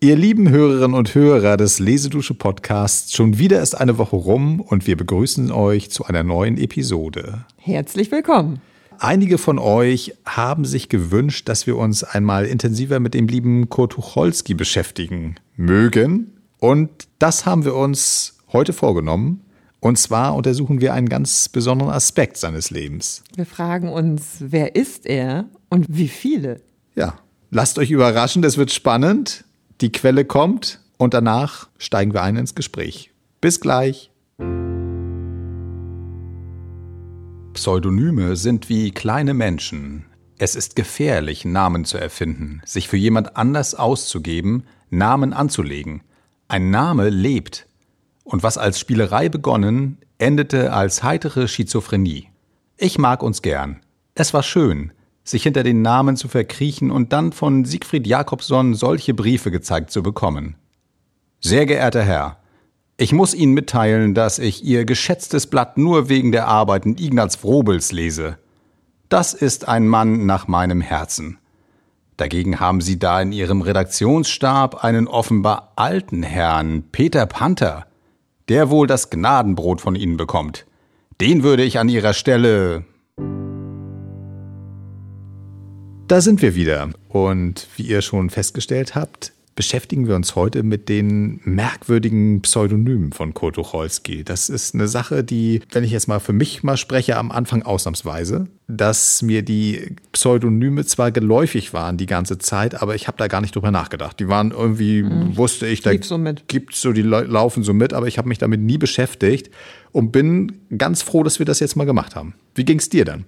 Ihr lieben Hörerinnen und Hörer des Lesedusche Podcasts, schon wieder ist eine Woche rum und wir begrüßen euch zu einer neuen Episode. Herzlich willkommen. Einige von euch haben sich gewünscht, dass wir uns einmal intensiver mit dem lieben Kurt Tucholsky beschäftigen mögen. Und das haben wir uns heute vorgenommen. Und zwar untersuchen wir einen ganz besonderen Aspekt seines Lebens. Wir fragen uns, wer ist er und wie viele? Ja, lasst euch überraschen, das wird spannend die Quelle kommt und danach steigen wir ein ins Gespräch. Bis gleich. Pseudonyme sind wie kleine Menschen. Es ist gefährlich, Namen zu erfinden, sich für jemand anders auszugeben, Namen anzulegen. Ein Name lebt. Und was als Spielerei begonnen, endete als heitere Schizophrenie. Ich mag uns gern. Es war schön, sich hinter den Namen zu verkriechen und dann von Siegfried Jakobson solche Briefe gezeigt zu bekommen. Sehr geehrter Herr, ich muss Ihnen mitteilen, dass ich Ihr geschätztes Blatt nur wegen der Arbeiten Ignaz Frobels lese. Das ist ein Mann nach meinem Herzen. Dagegen haben Sie da in Ihrem Redaktionsstab einen offenbar alten Herrn, Peter Panther, der wohl das Gnadenbrot von Ihnen bekommt. Den würde ich an Ihrer Stelle Da sind wir wieder. Und wie ihr schon festgestellt habt, beschäftigen wir uns heute mit den merkwürdigen Pseudonymen von Kurt Tucholsky. Das ist eine Sache, die, wenn ich jetzt mal für mich mal spreche, am Anfang ausnahmsweise, dass mir die Pseudonyme zwar geläufig waren die ganze Zeit, aber ich habe da gar nicht drüber nachgedacht. Die waren irgendwie, mhm. wusste ich, da so gibt so, die laufen so mit, aber ich habe mich damit nie beschäftigt und bin ganz froh, dass wir das jetzt mal gemacht haben. Wie ging es dir dann?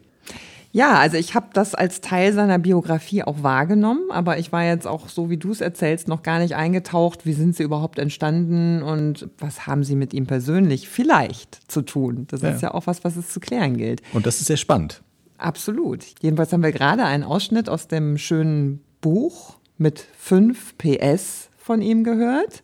Ja, also ich habe das als Teil seiner Biografie auch wahrgenommen, aber ich war jetzt auch, so wie du es erzählst, noch gar nicht eingetaucht. Wie sind sie überhaupt entstanden und was haben sie mit ihm persönlich vielleicht zu tun? Das ja. ist ja auch was, was es zu klären gilt. Und das ist sehr spannend. Absolut. Jedenfalls haben wir gerade einen Ausschnitt aus dem schönen Buch mit fünf PS von ihm gehört.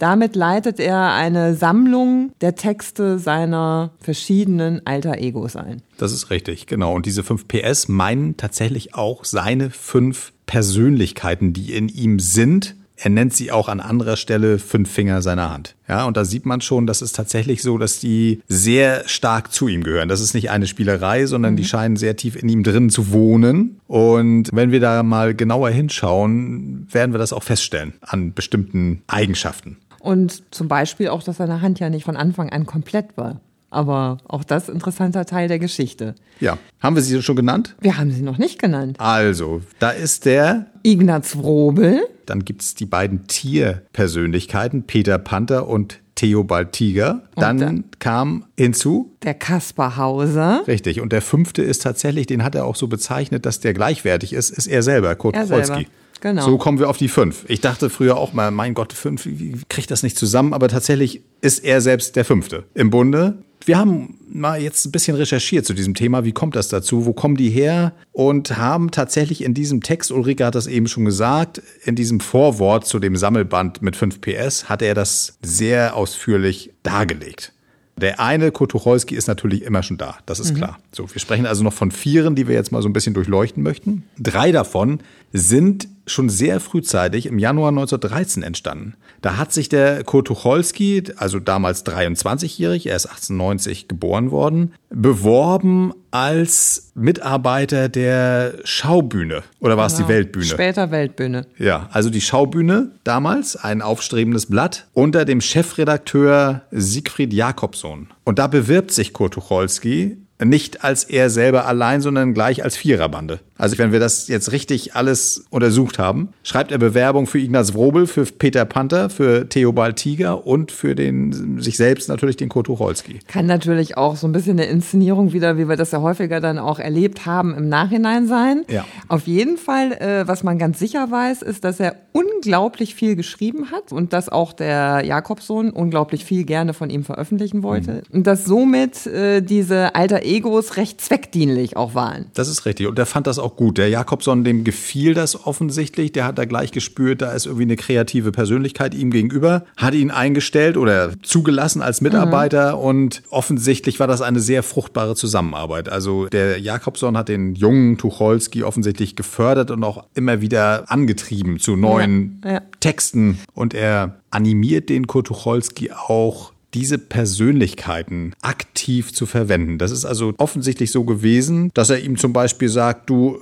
Damit leitet er eine Sammlung der Texte seiner verschiedenen Alter Egos ein. Das ist richtig, genau. Und diese fünf PS meinen tatsächlich auch seine fünf Persönlichkeiten, die in ihm sind. Er nennt sie auch an anderer Stelle fünf Finger seiner Hand. Ja, und da sieht man schon, dass es tatsächlich so, dass die sehr stark zu ihm gehören. Das ist nicht eine Spielerei, sondern mhm. die scheinen sehr tief in ihm drin zu wohnen. Und wenn wir da mal genauer hinschauen, werden wir das auch feststellen an bestimmten Eigenschaften. Und zum Beispiel auch, dass seine Hand ja nicht von Anfang an komplett war. Aber auch das interessanter Teil der Geschichte. Ja. Haben wir sie schon genannt? Wir haben sie noch nicht genannt. Also, da ist der Ignaz Wrobel. Dann gibt es die beiden Tierpersönlichkeiten, Peter Panther und Theobald Tiger. Dann, dann, kam hinzu der Kaspar Hauser. Richtig. Und der fünfte ist tatsächlich, den hat er auch so bezeichnet, dass der gleichwertig ist, ist er selber, Kurt er Selber. Genau. So kommen wir auf die fünf. Ich dachte früher auch mal, mein Gott, fünf, wie kriegt das nicht zusammen? Aber tatsächlich ist er selbst der fünfte im Bunde. Wir haben mal jetzt ein bisschen recherchiert zu diesem Thema. Wie kommt das dazu? Wo kommen die her? Und haben tatsächlich in diesem Text, Ulrike hat das eben schon gesagt, in diesem Vorwort zu dem Sammelband mit 5 PS hat er das sehr ausführlich dargelegt. Der eine Kotucholski ist natürlich immer schon da, das ist mhm. klar. So, wir sprechen also noch von vieren, die wir jetzt mal so ein bisschen durchleuchten möchten. Drei davon sind schon sehr frühzeitig im Januar 1913 entstanden. Da hat sich der Kurt Tucholsky, also damals 23-jährig, er ist 1890 geboren worden, beworben als Mitarbeiter der Schaubühne. Oder war es genau. die Weltbühne? Später Weltbühne. Ja, also die Schaubühne damals, ein aufstrebendes Blatt, unter dem Chefredakteur Siegfried Jakobson. Und da bewirbt sich Kurt Tucholsky nicht als er selber allein, sondern gleich als Viererbande. Also wenn wir das jetzt richtig alles untersucht haben, schreibt er Bewerbung für Ignaz Wrobel, für Peter Panther, für Theobald Tiger und für den sich selbst natürlich den Kurt Tucholsky. Kann natürlich auch so ein bisschen eine Inszenierung wieder, wie wir das ja häufiger dann auch erlebt haben, im Nachhinein sein. Ja. Auf jeden Fall, äh, was man ganz sicher weiß, ist, dass er unglaublich viel geschrieben hat und dass auch der Jakobsohn unglaublich viel gerne von ihm veröffentlichen wollte. Mhm. Und dass somit äh, diese alter Egos recht zweckdienlich auch waren. Das ist richtig. Und er fand das auch auch gut. Der Jakobson, dem gefiel das offensichtlich. Der hat da gleich gespürt, da ist irgendwie eine kreative Persönlichkeit ihm gegenüber, hat ihn eingestellt oder zugelassen als Mitarbeiter mhm. und offensichtlich war das eine sehr fruchtbare Zusammenarbeit. Also der Jakobson hat den jungen Tucholsky offensichtlich gefördert und auch immer wieder angetrieben zu neuen ja, ja. Texten und er animiert den Kurt Tucholsky auch diese Persönlichkeiten aktiv zu verwenden. Das ist also offensichtlich so gewesen, dass er ihm zum Beispiel sagt, du,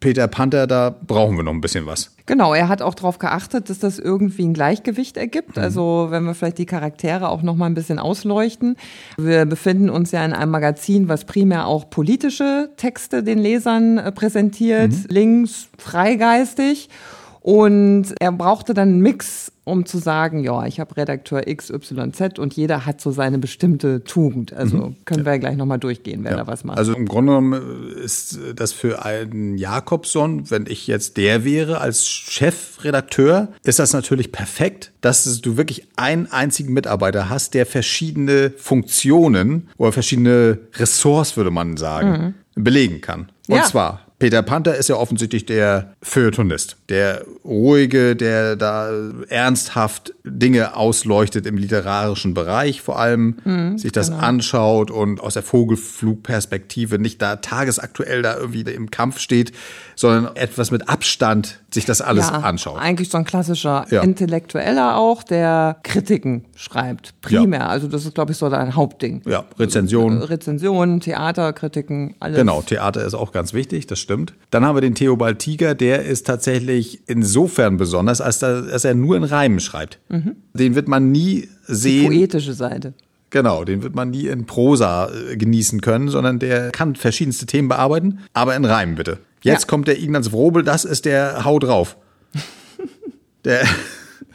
Peter Panther, da brauchen wir noch ein bisschen was. Genau, er hat auch darauf geachtet, dass das irgendwie ein Gleichgewicht ergibt. Mhm. Also wenn wir vielleicht die Charaktere auch noch mal ein bisschen ausleuchten. Wir befinden uns ja in einem Magazin, was primär auch politische Texte den Lesern äh, präsentiert, mhm. links, freigeistig. Und er brauchte dann einen Mix, um zu sagen, ja, ich habe Redakteur XYZ und jeder hat so seine bestimmte Tugend. Also mhm. können wir ja gleich nochmal durchgehen, wer ja. da was macht. Also im Grunde genommen ist das für einen Jakobson, wenn ich jetzt der wäre als Chefredakteur, ist das natürlich perfekt, dass du wirklich einen einzigen Mitarbeiter hast, der verschiedene Funktionen oder verschiedene Ressorts, würde man sagen, mhm. belegen kann. Und ja. zwar Peter Panther ist ja offensichtlich der Feuilletonist, der ruhige, der da ernsthaft Dinge ausleuchtet im literarischen Bereich, vor allem mhm, sich das genau. anschaut und aus der Vogelflugperspektive nicht da tagesaktuell da irgendwie im Kampf steht, sondern etwas mit Abstand sich das alles ja, anschaut. Eigentlich so ein klassischer ja. Intellektueller auch, der Kritiken schreibt, primär. Ja. Also das ist, glaube ich, so dein Hauptding. Ja, Rezensionen. Rezensionen, Theaterkritiken, alles. Genau, Theater ist auch ganz wichtig, das stimmt. Dann haben wir den Theobald Tiger, der ist tatsächlich insofern besonders, als dass er nur in Reimen schreibt. Mhm. Den wird man nie sehen. Die poetische Seite. Genau, den wird man nie in Prosa äh, genießen können, sondern der kann verschiedenste Themen bearbeiten, aber in Reimen bitte. Jetzt ja. kommt der Ignaz Wrobel, das ist der Hau drauf. der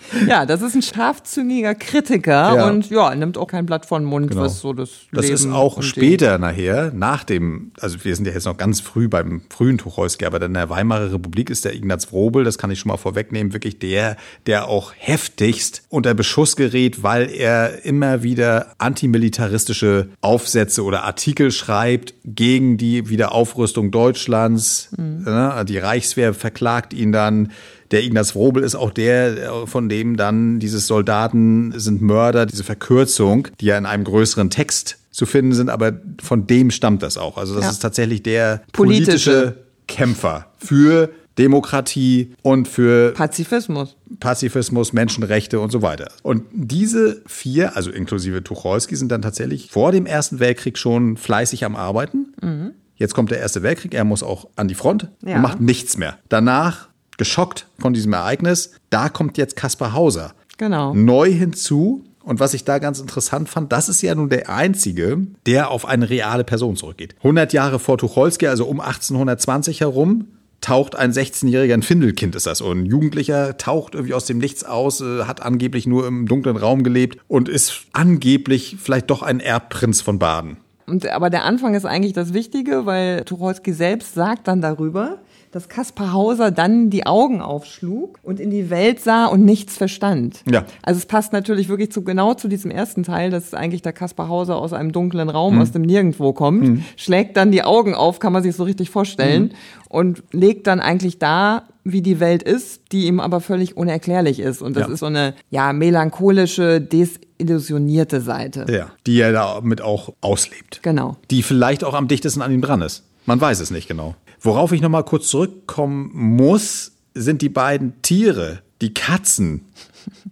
ja, das ist ein scharfzüngiger Kritiker ja. und ja, nimmt auch kein Blatt von Mund, genau. was so das Das Leben ist auch später nachher, nach dem, also wir sind ja jetzt noch ganz früh beim frühen Tucholsky, aber in der Weimarer Republik ist der Ignaz Wrobel, das kann ich schon mal vorwegnehmen, wirklich der, der auch heftigst unter Beschuss gerät, weil er immer wieder antimilitaristische Aufsätze oder Artikel schreibt gegen die Wiederaufrüstung Deutschlands. Mhm. Die Reichswehr verklagt ihn dann der Ignaz Wrobel ist auch der, von dem dann dieses Soldaten sind Mörder, diese Verkürzung, die ja in einem größeren Text zu finden sind, aber von dem stammt das auch. Also das ja. ist tatsächlich der politische, politische Kämpfer für Demokratie und für Pazifismus. Pazifismus, Menschenrechte und so weiter. Und diese vier, also inklusive Tucholsky, sind dann tatsächlich vor dem Ersten Weltkrieg schon fleißig am Arbeiten. Mhm. Jetzt kommt der Erste Weltkrieg, er muss auch an die Front ja. und macht nichts mehr. Danach geschockt von diesem Ereignis. Da kommt jetzt Kaspar Hauser. Genau. Neu hinzu. Und was ich da ganz interessant fand, das ist ja nun der einzige, der auf eine reale Person zurückgeht. 100 Jahre vor Tucholsky, also um 1820 herum, taucht ein 16-jähriger, ein Findelkind ist das, und ein Jugendlicher taucht irgendwie aus dem Nichts aus, äh, hat angeblich nur im dunklen Raum gelebt und ist angeblich vielleicht doch ein Erbprinz von Baden. Und, aber der Anfang ist eigentlich das Wichtige, weil Tucholsky selbst sagt dann darüber, dass Kaspar Hauser dann die Augen aufschlug und in die Welt sah und nichts verstand. Ja. Also es passt natürlich wirklich zu, genau zu diesem ersten Teil, dass eigentlich der Kaspar Hauser aus einem dunklen Raum, mhm. aus dem Nirgendwo kommt, mhm. schlägt dann die Augen auf, kann man sich so richtig vorstellen, mhm. und legt dann eigentlich da, wie die Welt ist, die ihm aber völlig unerklärlich ist. Und das ja. ist so eine, ja, melancholische, desillusionierte Seite. Ja, die er damit auch auslebt. Genau. Die vielleicht auch am dichtesten an ihm dran ist. Man weiß es nicht genau. Worauf ich nochmal kurz zurückkommen muss, sind die beiden Tiere, die Katzen.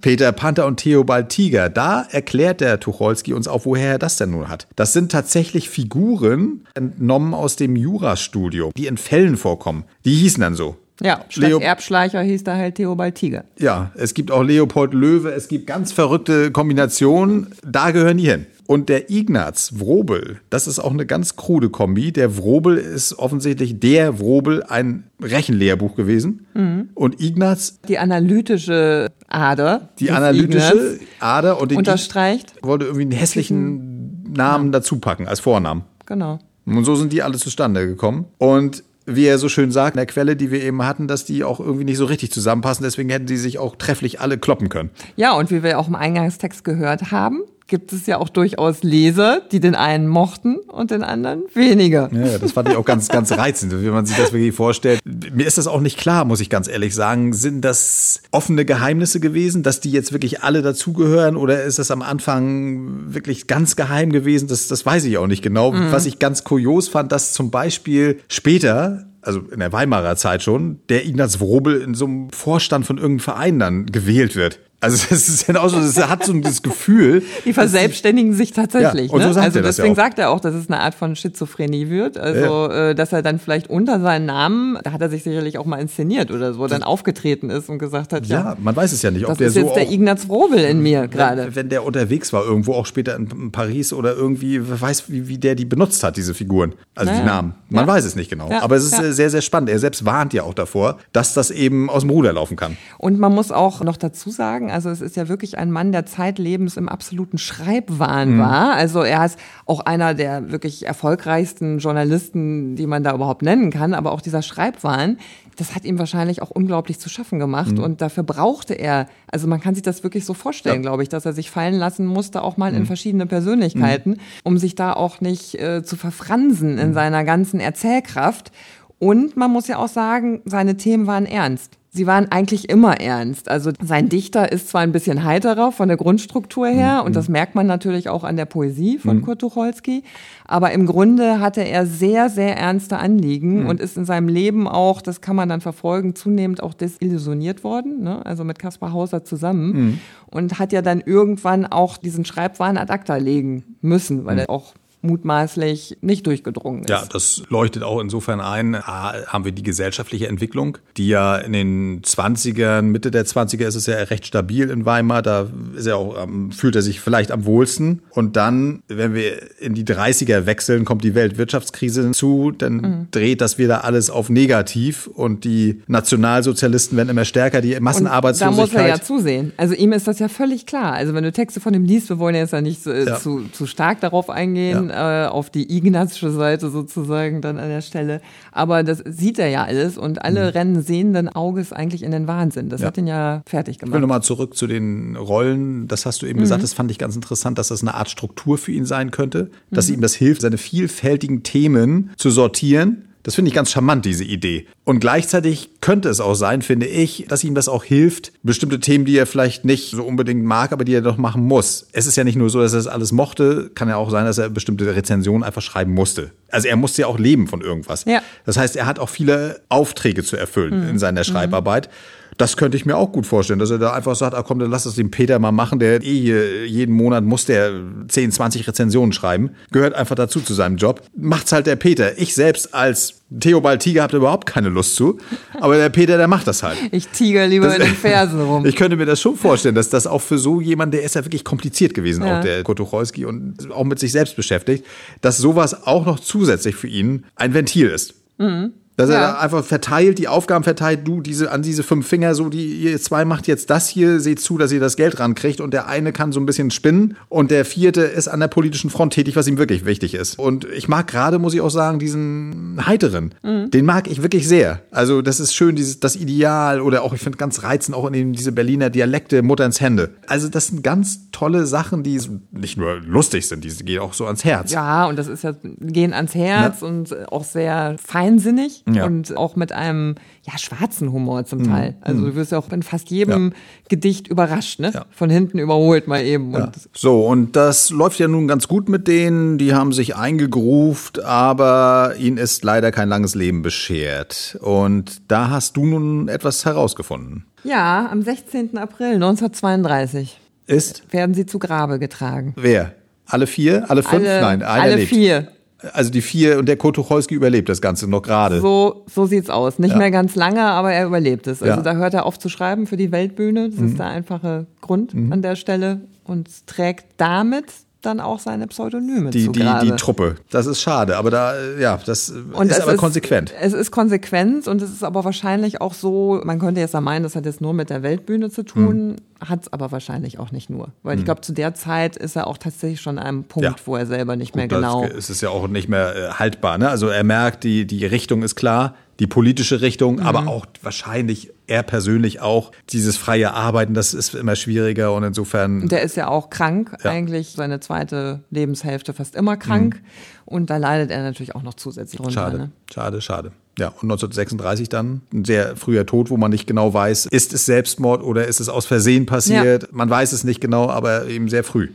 Peter Panther und Theobald Tiger. Da erklärt der Tucholsky uns auch, woher er das denn nun hat. Das sind tatsächlich Figuren entnommen aus dem Jurastudio, die in Fällen vorkommen. Die hießen dann so. Ja, statt Leo Erbschleicher hieß da halt Theobald Tiger. Ja, es gibt auch Leopold Löwe, es gibt ganz verrückte Kombinationen. Da gehören die hin. Und der Ignaz Wrobel, das ist auch eine ganz krude Kombi. Der Wrobel ist offensichtlich der Wrobel ein Rechenlehrbuch gewesen. Mhm. Und Ignaz. Die analytische Ader. Die analytische Ignaz Ader und den unterstreicht. wollte irgendwie einen hässlichen Namen dazu packen als Vornamen. Genau. Und so sind die alle zustande gekommen. Und wie er so schön sagt, in der Quelle, die wir eben hatten, dass die auch irgendwie nicht so richtig zusammenpassen. Deswegen hätten sie sich auch trefflich alle kloppen können. Ja, und wie wir auch im Eingangstext gehört haben, gibt es ja auch durchaus Leser, die den einen mochten und den anderen weniger. Ja, das fand ich auch ganz, ganz reizend, wie man sich das wirklich vorstellt. Mir ist das auch nicht klar, muss ich ganz ehrlich sagen. Sind das offene Geheimnisse gewesen, dass die jetzt wirklich alle dazugehören oder ist das am Anfang wirklich ganz geheim gewesen? Das, das weiß ich auch nicht genau. Mhm. Was ich ganz kurios fand, dass zum Beispiel später also in der Weimarer Zeit schon, der Ignaz Wrobel in so einem Vorstand von irgendeinem Verein dann gewählt wird. Also das ist ja auch so, das hat so das Gefühl. Die verselbstständigen sich tatsächlich. Ja, und so ne? sagt also er das deswegen ja sagt er auch, dass es eine Art von Schizophrenie wird. Also ja. Äh, dass er dann vielleicht unter seinen Namen, da hat er sich sicherlich auch mal inszeniert oder so, dann aufgetreten ist und gesagt hat, ja, ja man weiß es ja nicht, ob das der ist so jetzt der Ignaz Wrobel in mir gerade. Wenn, der unterwegs war, irgendwo auch später in Paris oder irgendwie, wer weiß, wie, wie der die benutzt hat, diese Figuren, also naja. die Namen. Man weiß es nicht genau. Aber es ist sehr, sehr spannend. Er selbst warnt ja auch davor, dass das eben aus dem Ruder laufen kann. Und man muss auch noch dazu sagen, also es ist ja wirklich ein Mann der Zeitlebens im absoluten Schreibwahn mhm. war. Also er ist auch einer der wirklich erfolgreichsten Journalisten, die man da überhaupt nennen kann. Aber auch dieser Schreibwahn, das hat ihm wahrscheinlich auch unglaublich zu schaffen gemacht. Mhm. Und dafür brauchte er, also man kann sich das wirklich so vorstellen, ja. glaube ich, dass er sich fallen lassen musste, auch mal mhm. in verschiedene Persönlichkeiten, mhm. um sich da auch nicht äh, zu verfransen in mhm. seiner ganzen Erzählkraft. Und man muss ja auch sagen, seine Themen waren ernst. Sie waren eigentlich immer ernst. Also sein Dichter ist zwar ein bisschen heiterer von der Grundstruktur her mhm. und das merkt man natürlich auch an der Poesie von mhm. Kurt Tucholsky, aber im Grunde hatte er sehr, sehr ernste Anliegen mhm. und ist in seinem Leben auch, das kann man dann verfolgen, zunehmend auch desillusioniert worden, ne? also mit Kaspar Hauser zusammen mhm. und hat ja dann irgendwann auch diesen Schreibwahn ad acta legen müssen, weil mhm. er auch mutmaßlich nicht durchgedrungen ist. Ja, das leuchtet auch insofern ein. A, haben wir die gesellschaftliche Entwicklung, die ja in den 20ern, Mitte der 20er ist es ja recht stabil in Weimar. Da ist er auch, fühlt er sich vielleicht am wohlsten. Und dann, wenn wir in die 30er wechseln, kommt die Weltwirtschaftskrise hinzu. Dann mhm. dreht das wieder alles auf negativ und die Nationalsozialisten werden immer stärker. Die Massenarbeitslosigkeit. Und da muss er ja zusehen. Also ihm ist das ja völlig klar. Also wenn du Texte von ihm liest, wir wollen jetzt ja nicht so, ja. Zu, zu stark darauf eingehen. Ja äh, auf die Ignazische Seite sozusagen dann an der Stelle. Aber das sieht er ja alles und alle mhm. rennen sehenden Auges eigentlich in den Wahnsinn. Das ja. hat ihn ja fertig gemacht. Ich will nochmal zurück zu den Rollen. Das hast du eben mhm. gesagt, das fand ich ganz interessant, dass das eine Art Struktur für ihn sein könnte, dass mhm. ihm das hilft, seine vielfältigen Themen zu sortieren das finde ich ganz charmant, diese Idee. Und gleichzeitig könnte es auch sein, finde ich, dass ihm das auch hilft, bestimmte Themen, die er vielleicht nicht so unbedingt mag, aber die er doch machen muss. Es ist ja nicht nur so, dass er das alles mochte, kann ja auch sein, dass er bestimmte Rezensionen einfach schreiben musste. Also er musste ja auch leben von irgendwas. Ja. Das heißt, er hat auch viele Aufträge zu erfüllen mhm. in seiner Schreibarbeit. Mhm. Das könnte ich mir auch gut vorstellen, dass er da einfach sagt, ah komm, dann lass es dem Peter mal machen, der eh jeden Monat muss der 10, 20 Rezensionen schreiben. Gehört einfach dazu zu seinem Job. Macht's halt der Peter. Ich selbst als Theobald Tiger habe überhaupt keine Lust zu. Aber der Peter, der macht das halt. Ich tiger lieber das, in den Fersen rum. Ich könnte mir das schon vorstellen, dass das auch für so jemand, der ist ja wirklich kompliziert gewesen, ja. auch der Kotucholski und auch mit sich selbst beschäftigt, dass sowas auch noch zusätzlich für ihn ein Ventil ist. Mhm. Dass ja. er da einfach verteilt, die Aufgaben verteilt, du diese an diese fünf Finger, so die ihr zwei macht jetzt das hier, seht zu, dass ihr das Geld rankriegt und der eine kann so ein bisschen spinnen und der vierte ist an der politischen Front tätig, was ihm wirklich wichtig ist. Und ich mag gerade, muss ich auch sagen, diesen heiteren, mhm. den mag ich wirklich sehr. Also das ist schön, dieses das Ideal oder auch ich finde ganz reizend auch in dem, diese Berliner Dialekte Mutter ins Hände. Also das sind ganz tolle Sachen, die nicht nur lustig sind, die gehen auch so ans Herz. Ja, und das ist ja gehen ans Herz ja. und auch sehr feinsinnig ja. und auch mit einem ja, schwarzen Humor zum mhm. Teil. Also mhm. du wirst ja auch in fast jedem ja. Gedicht überrascht, ne? Ja. Von hinten überholt mal eben. Und so, und das läuft ja nun ganz gut mit denen, die haben sich eingegruft, aber ihnen ist leider kein langes Leben beschert. Und da hast du nun etwas herausgefunden. Ja, am 16. April 1932 ist werden sie zu Grabe getragen. Wer? Alle vier? Alle fünf? Alle, Nein, einer alle lebt. vier. Also die vier und der Kotucholski überlebt das Ganze noch gerade. So, so sieht's aus. Nicht ja. mehr ganz lange, aber er überlebt es. Also ja. da hört er auf zu schreiben für die Weltbühne. Das mhm. ist der einfache Grund mhm. an der Stelle und trägt damit dann auch seine Pseudonyme die, zu die, die Truppe. Das ist schade, aber da, ja, das und ist aber ist, konsequent. Es ist konsequent und es ist aber wahrscheinlich auch so, man könnte jetzt meinen, das hat jetzt nur mit der Weltbühne zu tun, hm. hat es aber wahrscheinlich auch nicht nur. Weil hm. ich glaube, zu der Zeit ist er auch tatsächlich schon an einem Punkt, ja. wo er selber nicht Gut, mehr genau. Es ist ja auch nicht mehr äh, haltbar, ne? Also er merkt, die, die Richtung ist klar, die politische Richtung, mhm. aber auch wahrscheinlich er persönlich auch. Dieses freie Arbeiten, das ist immer schwieriger und insofern. Der ist ja auch krank, ja. eigentlich seine zweite Lebenshälfte fast immer krank. Mhm. Und da leidet er natürlich auch noch zusätzlich drunter. Schade, ne? schade, schade. Ja, und 1936 dann ein sehr früher Tod, wo man nicht genau weiß, ist es Selbstmord oder ist es aus Versehen passiert. Ja. Man weiß es nicht genau, aber eben sehr früh.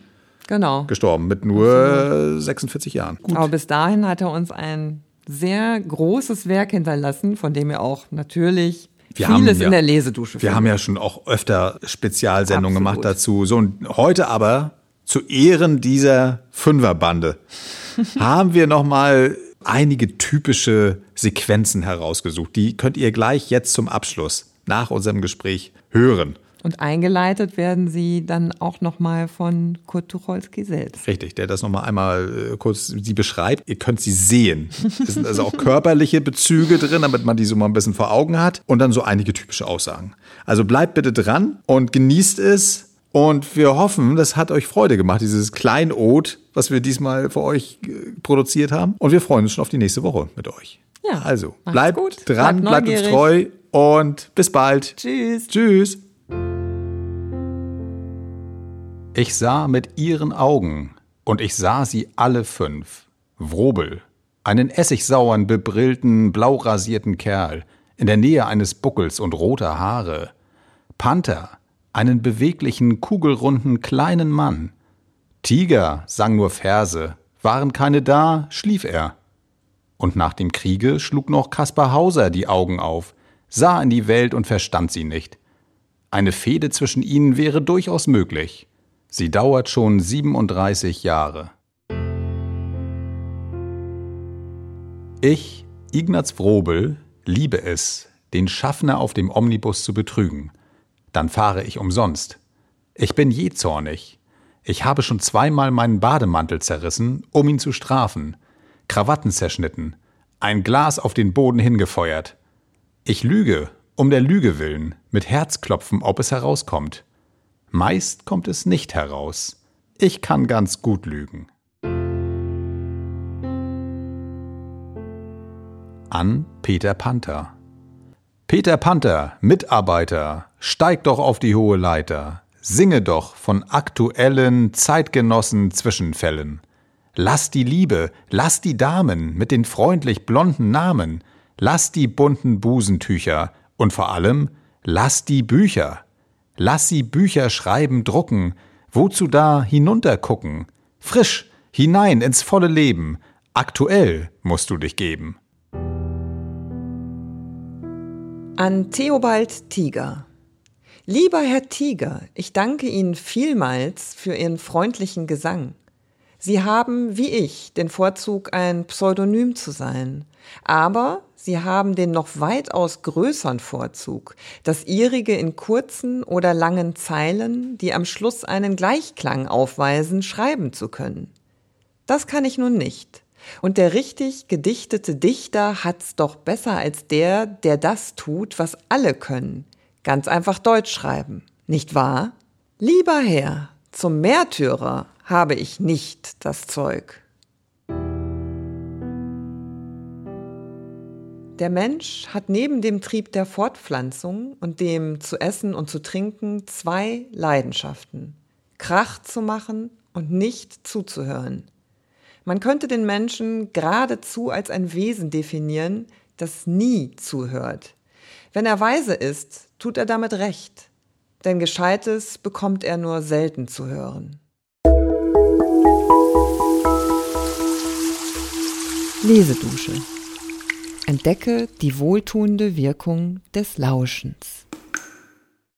Genau. Gestorben mit nur 46 Jahren. Gut. Aber bis dahin hat er uns ein sehr großes Werk hinterlassen, von dem er auch natürlich wir vieles ja, in der Lesedusche Wir findet. haben ja schon auch öfter Spezialsendungen gemacht dazu. So, und heute aber zu Ehren dieser Fünferbande haben wir nochmal einige typische Sequenzen herausgesucht. Die könnt ihr gleich jetzt zum Abschluss nach unserem Gespräch hören. Und eingeleitet werden sie dann auch nochmal von Kurt Tucholsky selbst. Richtig, der das nochmal einmal äh, kurz sie beschreibt. Ihr könnt sie sehen. Es sind also auch körperliche Bezüge drin, damit man die so mal ein bisschen vor Augen hat. Und dann so einige typische Aussagen. Also bleibt bitte dran und genießt es. Und wir hoffen, das hat euch Freude gemacht, dieses Kleinod, was wir diesmal für euch äh, produziert haben. Und wir freuen uns schon auf die nächste Woche mit euch. Ja, also bleibt gut. dran, bleibt, bleibt uns treu und bis bald. Tschüss. Tschüss. Ich sah mit ihren Augen, und ich sah sie alle fünf. Wrobel, einen essigsauern, bebrillten, blau rasierten Kerl, in der Nähe eines Buckels und roter Haare. Panther, einen beweglichen, kugelrunden, kleinen Mann. Tiger sang nur Verse, waren keine da, schlief er. Und nach dem Kriege schlug noch Kaspar Hauser die Augen auf, sah in die Welt und verstand sie nicht. Eine Fehde zwischen ihnen wäre durchaus möglich. Sie dauert schon 37 Jahre. Ich, Ignaz Wrobel, liebe es, den Schaffner auf dem Omnibus zu betrügen. Dann fahre ich umsonst. Ich bin jähzornig. Ich habe schon zweimal meinen Bademantel zerrissen, um ihn zu strafen, Krawatten zerschnitten, ein Glas auf den Boden hingefeuert. Ich lüge, um der Lüge willen, mit Herzklopfen, ob es herauskommt. Meist kommt es nicht heraus. Ich kann ganz gut lügen. An Peter Panther. Peter Panther, Mitarbeiter, steig doch auf die hohe Leiter, singe doch von aktuellen, zeitgenossen Zwischenfällen. Lass die Liebe, lass die Damen mit den freundlich blonden Namen, lass die bunten Busentücher und vor allem lass die Bücher. Lass sie Bücher schreiben, drucken, wozu da hinuntergucken? Frisch, hinein ins volle Leben, aktuell musst du dich geben. An Theobald Tiger. Lieber Herr Tiger, ich danke Ihnen vielmals für Ihren freundlichen Gesang. Sie haben, wie ich, den Vorzug, ein Pseudonym zu sein. Aber Sie haben den noch weitaus größeren Vorzug, das Ihrige in kurzen oder langen Zeilen, die am Schluss einen Gleichklang aufweisen, schreiben zu können. Das kann ich nun nicht. Und der richtig gedichtete Dichter hat's doch besser als der, der das tut, was alle können. Ganz einfach Deutsch schreiben. Nicht wahr? Lieber Herr, zum Märtyrer habe ich nicht das Zeug. Der Mensch hat neben dem Trieb der Fortpflanzung und dem zu essen und zu trinken zwei Leidenschaften. Krach zu machen und nicht zuzuhören. Man könnte den Menschen geradezu als ein Wesen definieren, das nie zuhört. Wenn er weise ist, tut er damit recht, denn Gescheites bekommt er nur selten zu hören. Lesedusche Entdecke die wohltuende Wirkung des Lauschens.